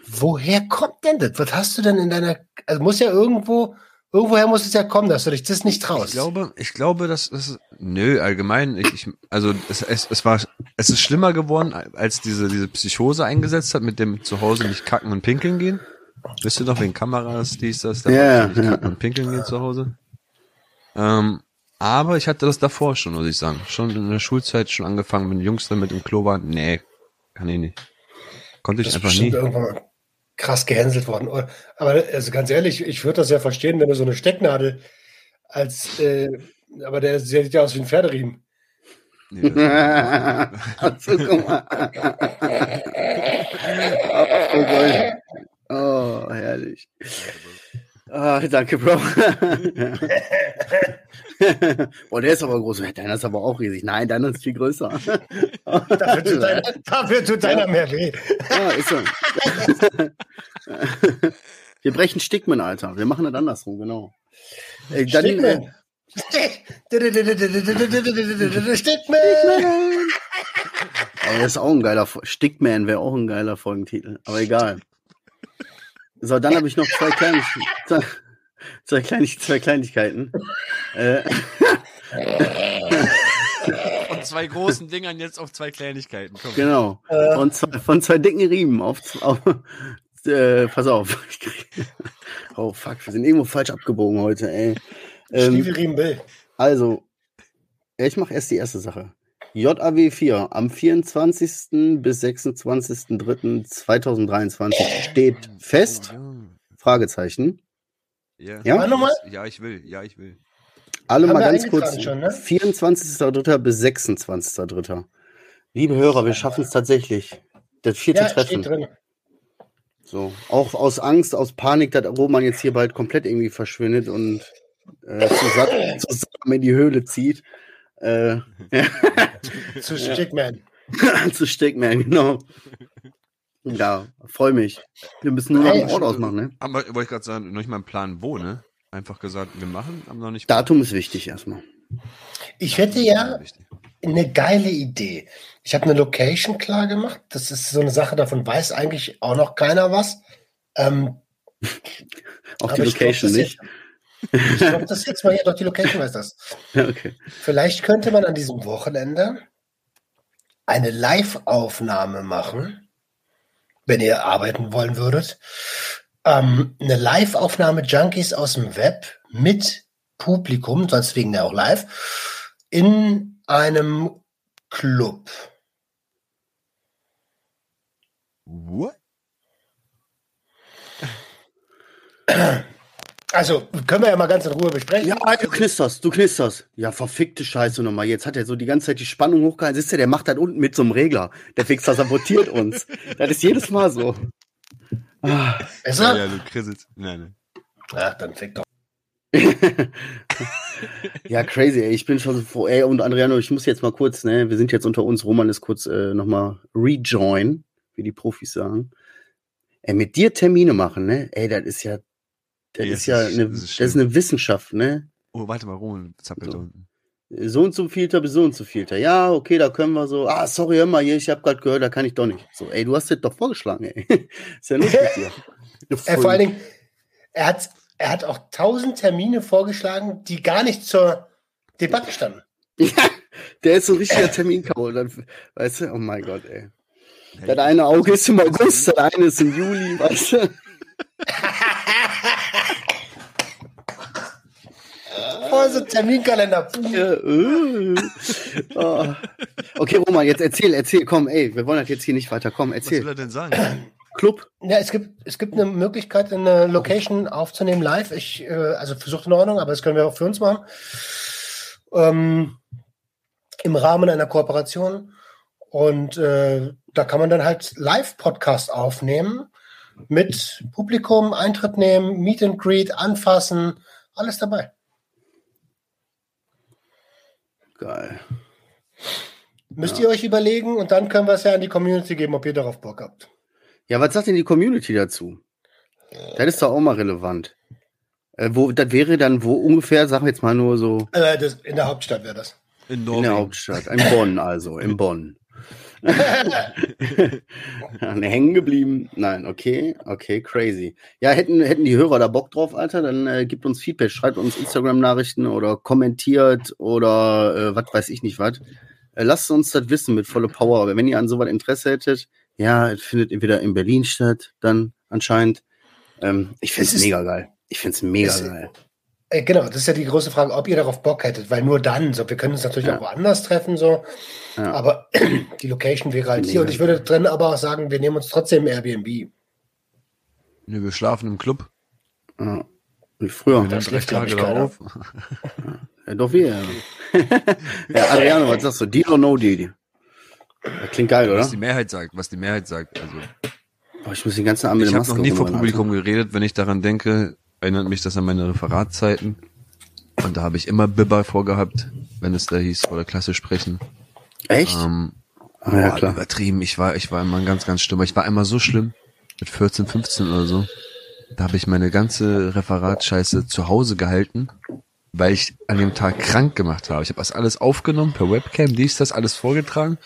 Woher kommt denn das? Was hast du denn in deiner. Also muss ja irgendwo. Irgendwoher muss es ja kommen, dass du dich das nicht traust. Ich glaube, ich glaube, dass das nö allgemein. Ich, ich also es, es, es war es ist schlimmer geworden, als diese diese Psychose eingesetzt hat mit dem zu Hause nicht kacken und pinkeln gehen. Wisst ihr doch wegen Kameras, dies das, da Ja, nicht ja. kacken und pinkeln gehen zu Hause. Ähm, aber ich hatte das davor schon, muss ich sagen. Schon in der Schulzeit schon angefangen, wenn die Jungs dann mit im Klo waren. Nee, kann ich nicht. Konnte ich Das einfach nie. irgendwann mal krass gehänselt worden. Aber also ganz ehrlich, ich würde das ja verstehen, wenn du so eine Stecknadel als, äh, aber der sieht ja aus wie ein Pferderiemen. Nee, Also, guck mal. oh, oh, herrlich. Ah, danke, Bro. Boah, der ist aber groß. Deiner ist aber auch riesig. Nein, deiner ist viel größer. Dafür tut deiner, dafür tut deiner mehr weh. Ja, ist so. Wir brechen Stigmen, Alter. Wir machen das andersrum, genau. Dann, äh, Stickman. Ey, das ist auch ein geiler Stickman wäre auch ein geiler Folgentitel. Aber egal. So, dann habe ich noch zwei kleine, zwei, zwei, Kleinig, zwei Kleinigkeiten. Äh, von zwei großen Dingern jetzt auf zwei Kleinigkeiten. Komm. genau. Von zwei, von zwei dicken Riemen auf, auf äh, pass auf. Oh fuck, wir sind irgendwo falsch abgebogen heute, ey. Ähm, Stiefelriemen Bill. Also, ich mache erst die erste Sache. JAW 4 am 24. bis 26.03.2023 steht fest. Fragezeichen. Ja. Ja? Nochmal? Ja, ich will. Ja, ich will. Alle Haben mal ganz kurz. schon, ne? 24.03. bis 26.03. Liebe Hörer, wir schaffen es tatsächlich. Das vierte Ja, Treffen. steht drin. So. Auch aus Angst, aus Panik, dass Roman jetzt hier bald komplett irgendwie verschwindet und äh, zusammen, zusammen in die Höhle zieht. Äh, Zu Stickman. zu Stickman, genau. Ja, freue mich. Wir müssen nur noch einen Ort ausmachen, ne? Aber wollte ich gerade sagen, noch nicht mal einen Plan wo, ne? Einfach gesagt, wir machen, aber noch nicht. Datum ist wichtig erstmal. Ich hätte ja eine geile Idee. Ich habe eine Location klar gemacht. Das ist so eine Sache, davon weiß eigentlich auch noch keiner was. Ähm, Auch die glaub, Location das nicht. Ich glaube, das jetzt mal hier doch die Location weiß das. Okay. Vielleicht könnte man an diesem Wochenende eine Live-Aufnahme machen, wenn ihr arbeiten wollen würdet. Ähm, eine Live-Aufnahme Junkies aus dem Web mit Publikum, sonst wegen der auch live, in einem Club. What? Also, können wir ja mal ganz in Ruhe besprechen. Ja, du knisterst, du knisterst. Ja, verfickte Scheiße nochmal. Jetzt hat er so die ganze Zeit die Spannung hochgehalten. Siehst du, der macht das unten mit so einem Regler. Der Fixer sabotiert uns. Das ist jedes Mal so. Ah. Ja, Besser? ja, du krisselst. Nein, nein. Ach, dann fick doch. ja, crazy, ey. Ich bin schon so froh. Ey, und Adriano, ich muss jetzt mal kurz, ne, wir sind jetzt unter uns. Roman ist kurz äh, nochmal rejoin, wie die Profis sagen. Ey, mit dir Termine machen, ne? Ey, das ist ja, das Ja, ist ja das ist- eine, das ist eine Wissenschaft, ne? Oh, warte mal, Roman zappelt So. unten. So und so vielter bis so und so vielter. Ja, okay, da können wir so. Ah, sorry, hör mal hier, ich habe gerade gehört, da kann ich doch nicht. So, ey, du hast das doch vorgeschlagen, ey. ist ja lustig mit dir. Äh, vor allen Dingen, er hat, er hat auch tausend Termine vorgeschlagen, die gar nicht zur Debatte standen. Ja, der ist so ein richtiger Terminkau. Dann, weißt du, oh mein Gott, ey. Das eine Auge ist im August, das eine ist im Juli, weißt du? Voll so Terminkalender. Äh. Oh. Okay, Roman, jetzt erzähl, erzähl, komm, ey, wir wollen das jetzt hier nicht weiter. Komm, Was will erzähl. er denn sagen? Club. Ja, es gibt, es gibt eine Möglichkeit, eine Location aufzunehmen live. Ich, äh, also versucht in Ordnung, aber das können wir auch für uns machen. Ähm, Im Rahmen einer Kooperation. Und äh, da kann man dann halt Live-Podcast aufnehmen mit Publikum, Eintritt nehmen, Meet and Greet, anfassen, alles dabei. Geil. Müsst ihr euch überlegen und dann können wir es ja an die Community geben, ob ihr darauf Bock habt. Ja, was sagt denn die Community dazu? Das ist doch auch mal relevant. Äh, wo, das wäre dann wo ungefähr, sagen wir jetzt mal nur so Äh, das, in der Hauptstadt wäre das. In in der. Hauptstadt. In Bonn also, in Bonn. Hängen geblieben. Nein, okay, okay, crazy. Ja, hätten, hätten die Hörer da Bock drauf, Alter, dann äh, gibt uns Feedback, schreibt uns Instagram-Nachrichten oder kommentiert oder äh, was weiß ich nicht was. Äh, lasst uns das wissen mit voller Power. Aber wenn ihr an sowas Interesse hättet, ja, es findet entweder in Berlin statt, dann anscheinend. Ähm, ich find's Es mega geil. Ich find's mega es- geil. Äh, Genau, das ist ja die große Frage, ob ihr darauf Bock hättet, weil nur dann, so, wir können uns natürlich Ja. auch woanders treffen, so, Ja. aber die Location wäre halt hier und ich würde drin aber auch sagen, wir nehmen uns trotzdem Airbnb. Ne, wir schlafen im Club. Ja. Und früher. Wir nehmen schläft, drei glaub ich, keiner. darauf. Ja, doch wir. ja, Adriano, was sagst du? Deal or no deal? Das klingt geil, oder? Was die Mehrheit sagt, was die Mehrheit sagt. Also, Oh, ich muss den ganzen Abend mit ich habe noch nie vor Publikum geredet. Wenn ich daran denke, erinnert mich das an meine Referatzeiten. Und da habe ich immer Bibber vorgehabt, wenn es da hieß, vor der Klasse sprechen. Echt? Ähm, ah, ja, boah, klar. übertrieben. Ich war, ich war immer ein ganz, ganz schlimmer. Ich war einmal so schlimm, mit 14, 15 oder so. Da habe ich meine ganze Referatscheiße zu Hause gehalten, weil ich an dem Tag krank gemacht habe. Ich habe das alles aufgenommen per Webcam, dies, das alles vorgetragen.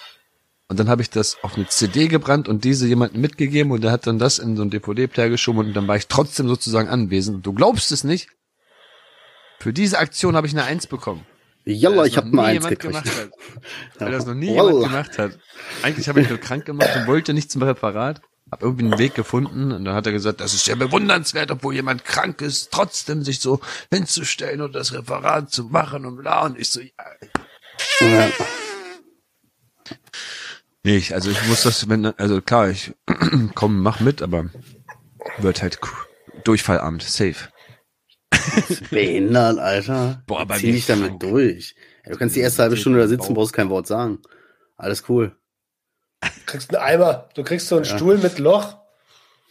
Und dann habe ich das auf eine CD gebrannt und diese jemandem mitgegeben und der hat dann das in so einen DVD-Player geschoben und dann war ich trotzdem sozusagen anwesend. Und du glaubst es nicht. Für diese Aktion habe ich eine Eins bekommen. Jalla, ich das hab noch mal nie eins gekriegt. gemacht hat. Weil das noch nie Wallah. jemand gemacht hat. Eigentlich habe ich nur krank gemacht und wollte nicht zum Referat. Hab irgendwie einen Weg gefunden und dann hat er gesagt, das ist ja bewundernswert, obwohl jemand krank ist, trotzdem sich so hinzustellen und das Referat zu machen und bla. Und ich so, ja. Ja. Nee, ich, also ich muss das, wenn, also klar, ich komm, mach mit, aber wird halt Durchfallamt, safe. Behindert, Alter. Boah, bei Zieh dich damit durch. Ja, du kannst die erste halbe Stunde da sitzen, brauchst kein Wort sagen. Alles cool. Du kriegst einen Eimer, du kriegst so einen Stuhl mit Loch.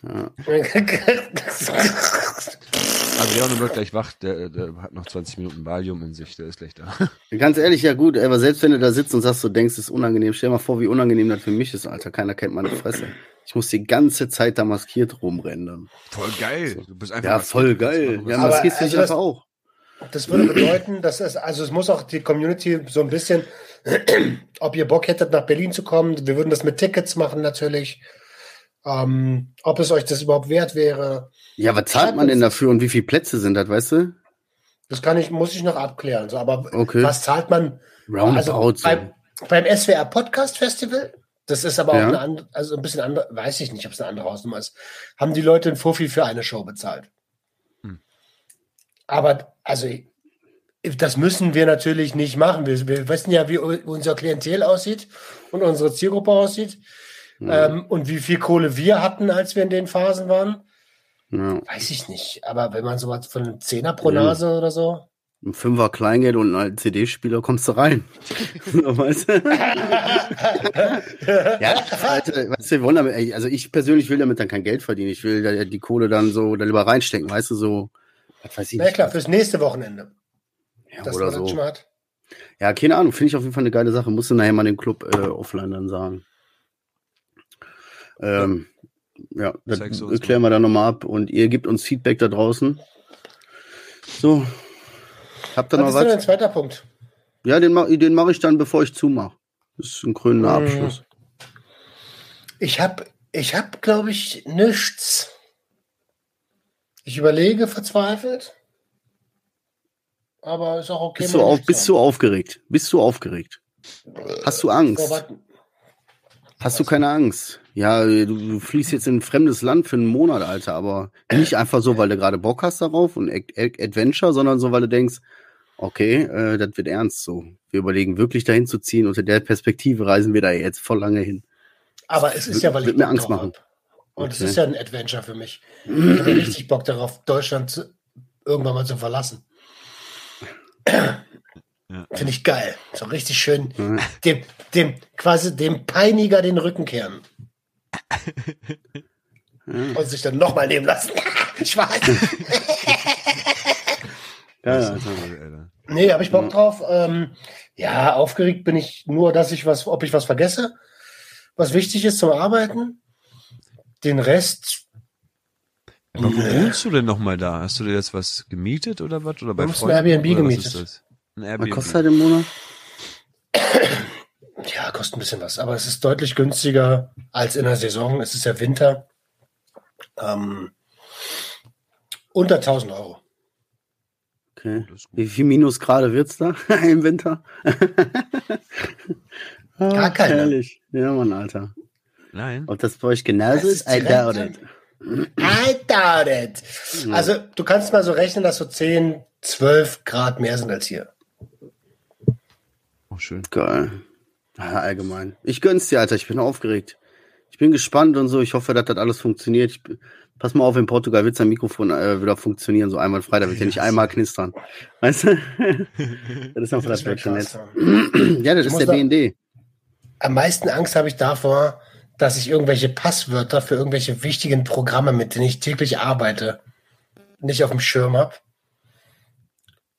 Ja. Adriano wird gleich wach, der, der hat noch 20 Minuten Valium in sich, der ist gleich da. Ganz ehrlich, ja gut, aber selbst wenn du da sitzt und sagst, du denkst, es ist unangenehm, stell dir mal vor, wie unangenehm das für mich ist, Alter. Keiner kennt meine Fresse. Ich muss die ganze Zeit da maskiert rumrennen. Voll geil. Du bist einfach Ja, voll geil. Ja, Aber maskierst du also dich das- einfach auch. Das würde bedeuten, dass es, also es muss auch die Community so ein bisschen, ob ihr Bock hättet, nach Berlin zu kommen. Wir würden das mit Tickets machen natürlich. Ähm, ob es euch das überhaupt wert wäre, Ja, was zahlt man denn dafür und wie viele Plätze sind das, weißt du? das kann ich, muss ich noch abklären. So, aber Okay. was zahlt man? Roundabout. Also so. beim, beim SWR Podcast Festival, das ist aber auch Ja. eine andere, also ein bisschen andere, weiß ich nicht, ob es eine andere Hausnummer ist, haben die Leute ein Fuffi für eine Show bezahlt. Hm. Aber, also, das müssen wir natürlich nicht machen. Wir, wir wissen ja, wie unser Klientel aussieht und unsere Zielgruppe aussieht. Ähm, und wie viel Kohle wir hatten, als wir in den Phasen waren, Ja. weiß ich nicht. Aber wenn man sowas von einem Zehner pro Ja. Nase oder so. Ein Fünfer Kleingeld und einen alten CD-Spieler kommst du rein. So, weißt du? ja, weißt du, wir wollen damit, ey, also ich persönlich will damit dann kein Geld verdienen. Ich will die Kohle dann so da lieber reinstecken, weißt du, so, was weiß ich Na nicht. klar, fürs nächste Wochenende. ja, Dass oder man so. hat. Ja, keine Ahnung, finde ich auf jeden Fall eine geile Sache. Musst du nachher mal dem Club äh, offline dann sagen. Ähm, ja, das uns klären wir dann nochmal ab und ihr gebt uns Feedback da draußen. So. Habt ihr Was noch ist denn was? dein zweiter Punkt? Ja, den mache den mach ich dann, bevor ich zumache. Das ist ein krönender Mhm. Abschluss. Ich habe, ich hab, glaube ich, nichts. Ich überlege verzweifelt. Aber ist auch okay. Bist, du, auf, bist du aufgeregt? Bist du aufgeregt? Hast du. Angst? Hast du keine Angst? Ja, du, du fliegst jetzt in ein fremdes Land für einen Monat, Alter, aber nicht einfach so, weil du gerade Bock hast darauf und Ad- Ad- Adventure, sondern so, weil du denkst, okay, äh, das wird ernst so. Wir überlegen wirklich dahin zu ziehen. Unter der Perspektive reisen wir da jetzt voll lange hin. Aber es ist ja, weil ich Wird mir Angst machen. hab. Und es Okay. ist ja ein Adventure für mich. Ich habe richtig Bock darauf, Deutschland zu, irgendwann mal zu verlassen. Finde ich geil. So richtig schön Ja. dem, dem, quasi dem Peiniger den Rücken kehren. Und sich dann nochmal nehmen lassen. ich weiß. Ja. Nee, habe ich Bock drauf. Ähm, ja, aufgeregt bin ich nur, dass ich was, ob ich was vergesse, was wichtig ist zum Arbeiten. Den Rest. Aber wo Nee. wohnst du denn nochmal da? Hast du dir jetzt was gemietet oder was? Oder bei haben uns ein Freunden? Airbnb oder was gemietet. ist das? Ein Was Airbnb. kostet das im Monat? Ja, kostet ein bisschen was, aber es ist deutlich günstiger als in der Saison. Es ist ja Winter. Ähm, unter 1000 Euro. Okay. Wie viel Minusgrade wird's da im Winter? Ah, Gar keine. Herrlich. Ja, Mann, Alter. Nein. Ob das bei euch genauso ist, ist I doubt it. I doubt it. Also, du kannst mal so rechnen, dass so 10, 12 Grad mehr sind als hier. Oh, schön. Geil. Ja, allgemein. Ich gönn's dir, Alter. Ich bin aufgeregt. Ich bin gespannt und so. Ich hoffe, dass das alles funktioniert. Ich, pass mal auf, in Portugal wird sein Mikrofon äh, wieder funktionieren, so einmal frei. Da wird ja nicht einmal knistern. Weißt du? das ist einfach das wär deutsche Netz. Ja, das Ich ist der BND. Am meisten Angst habe ich davor, dass ich irgendwelche Passwörter für irgendwelche wichtigen Programme, mit denen ich täglich arbeite, nicht auf dem Schirm habe.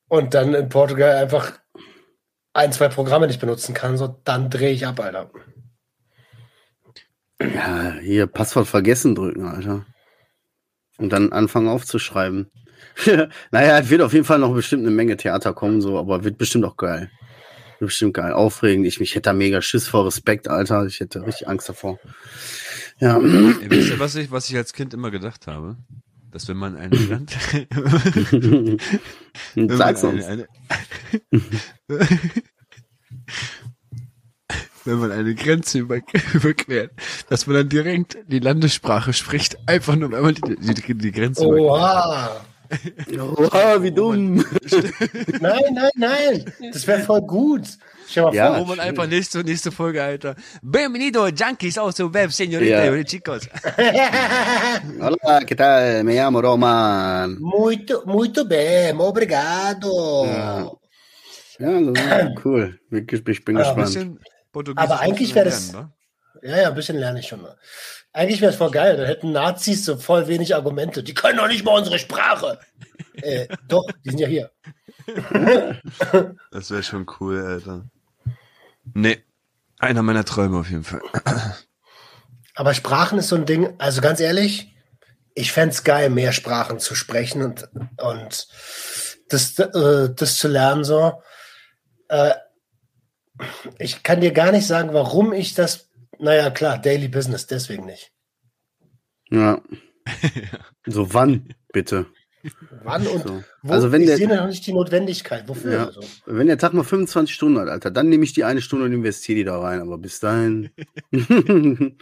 Und dann in Portugal einfach ein, zwei Programme nicht benutzen kann, so dann drehe ich ab, Alter. Ja, hier Passwort vergessen drücken, Alter. Und dann anfangen aufzuschreiben. naja, es wird auf jeden Fall noch bestimmt eine Menge Theater kommen, so, aber wird bestimmt auch geil. Wird bestimmt geil. Aufregend. Ich, mich hätte da mega Schiss vor Respekt, Alter. Ich hätte richtig Angst davor. Ja. Ey, wisst ihr, was ich, was ich als Kind immer gedacht habe? Dass wenn man ein Land, Sag's eine, uns. eine, wenn man eine Grenze über, überquert, dass man dann direkt die Landessprache spricht, einfach nur, wenn man die, die, die Grenze überquert. Oha! Wie dumm. Nein, nein, nein! Das wäre voll gut. Stell mal Ja. vor. Wo man einfach nächste, nächste Folge, Alter. Bienvenido, Junkies aus der Web, Señorita Ja. chicos. Hola, ¿qué tal? Me llamo Roman. Muito, muito bem, obrigado. Ja. Ja, cool. Ich bin, ich bin Ja, Ein gespannt. Aber eigentlich wäre das- wa? Ja, ja, ein bisschen lerne ich schon mal. Eigentlich wäre es voll geil, da hätten Nazis so voll wenig Argumente. Die können doch nicht mal unsere Sprache. äh, doch, die sind ja hier. Das wäre schon cool, Alter. Nee. Einer meiner Träume auf jeden Fall. Aber Sprachen ist so ein Ding, also ganz ehrlich, ich fände es geil, mehr Sprachen zu sprechen und, und das, äh, das zu lernen so. Äh, ich kann dir gar nicht sagen, warum ich das, naja klar, Daily Business, deswegen nicht. Ja. So, wann, bitte? Wann und So. wo, Also wenn ich der- sehe noch nicht die Notwendigkeit. Wofür? Ja. Also. Wenn der Tag mal 25 Stunden hat, Alter, dann nehme ich die eine Stunde und investiere die da rein. Aber bis dahin.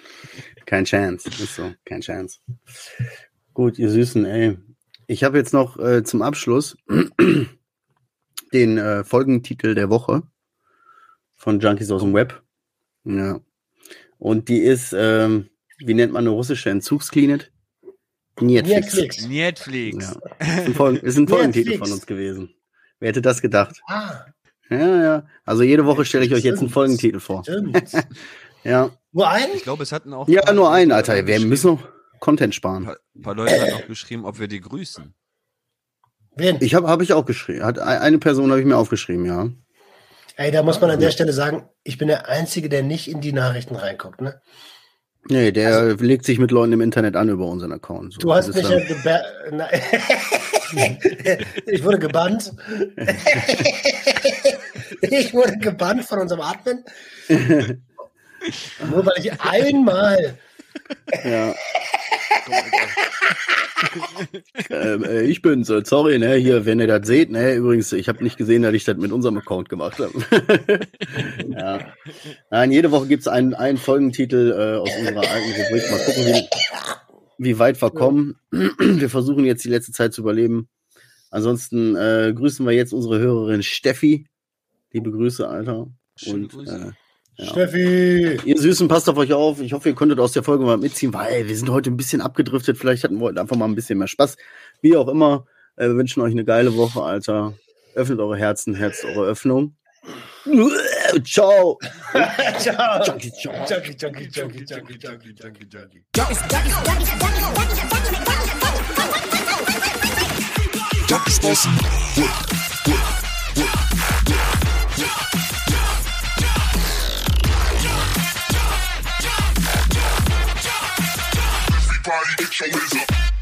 kein Chance. Ist so, kein Chance. Gut, ihr Süßen, ey. Ich habe jetzt noch äh, zum Abschluss den äh, Folgentitel der Woche von Junkies aus dem Web. Ja. Und die ist, ähm, wie nennt man eine russische Entzugsklinik? Netflix. Netflix. Netflix. Ja. Ist ein, Folgen, ist ein Folgentitel von uns gewesen. Wer hätte das gedacht? Ah, Ja, ja. Also jede Woche stelle ich euch jetzt einen. Folgentitel vor. Ja. Nur einen? Ich glaube, es hatten auch. Ja, nur einen, Alter. Wir müssen noch Content Ein sparen. paar, paar Leute hatten auch geschrieben, ob wir die grüßen. Wen? Ich habe hab ich auch geschrieben. Hat ein- eine Person habe ich mir aufgeschrieben, ja. Ey, da muss man an der Stelle sagen, ich bin der Einzige, der nicht in die Nachrichten reinguckt. Ne? Nee, der legt sich mit Leuten im Internet an über unseren Account. So, Du hast mich ja gebannt. ich wurde gebannt. ich wurde gebannt von unserem Admin. Nur weil ich einmal. Ja. ähm, äh, ich bin's. äh, Sorry, ne, hier, wenn ihr das seht, ne, übrigens, ich habe nicht gesehen, dass ich das mit unserem Account gemacht habe. ja. Nein, jede Woche gibt's einen, einen Folgentitel äh, aus unserer alten Rubrik. Mal gucken, wie, wie weit wir kommen. wir versuchen jetzt die letzte Zeit zu überleben. Ansonsten äh, grüßen wir jetzt unsere Hörerin Steffi. Liebe Grüße, Alter. Schöne Und Grüße. Ja. Steffi. Ihr Süßen, passt auf euch auf. Ich hoffe, ihr konntet aus der Folge mal mitziehen, weil wir sind heute ein bisschen abgedriftet. Vielleicht hatten wir heute einfach mal ein bisschen mehr Spaß. Wie auch immer, äh, wir wünschen euch eine geile Woche, Alter. Öffnet eure Herzen, herzt eure Öffnung. Ciao. Ciao. Junkie, ciao. Junkie, junkie, junkie, junkie, junkie, junkie, junkie. Junkies body, get your wizard.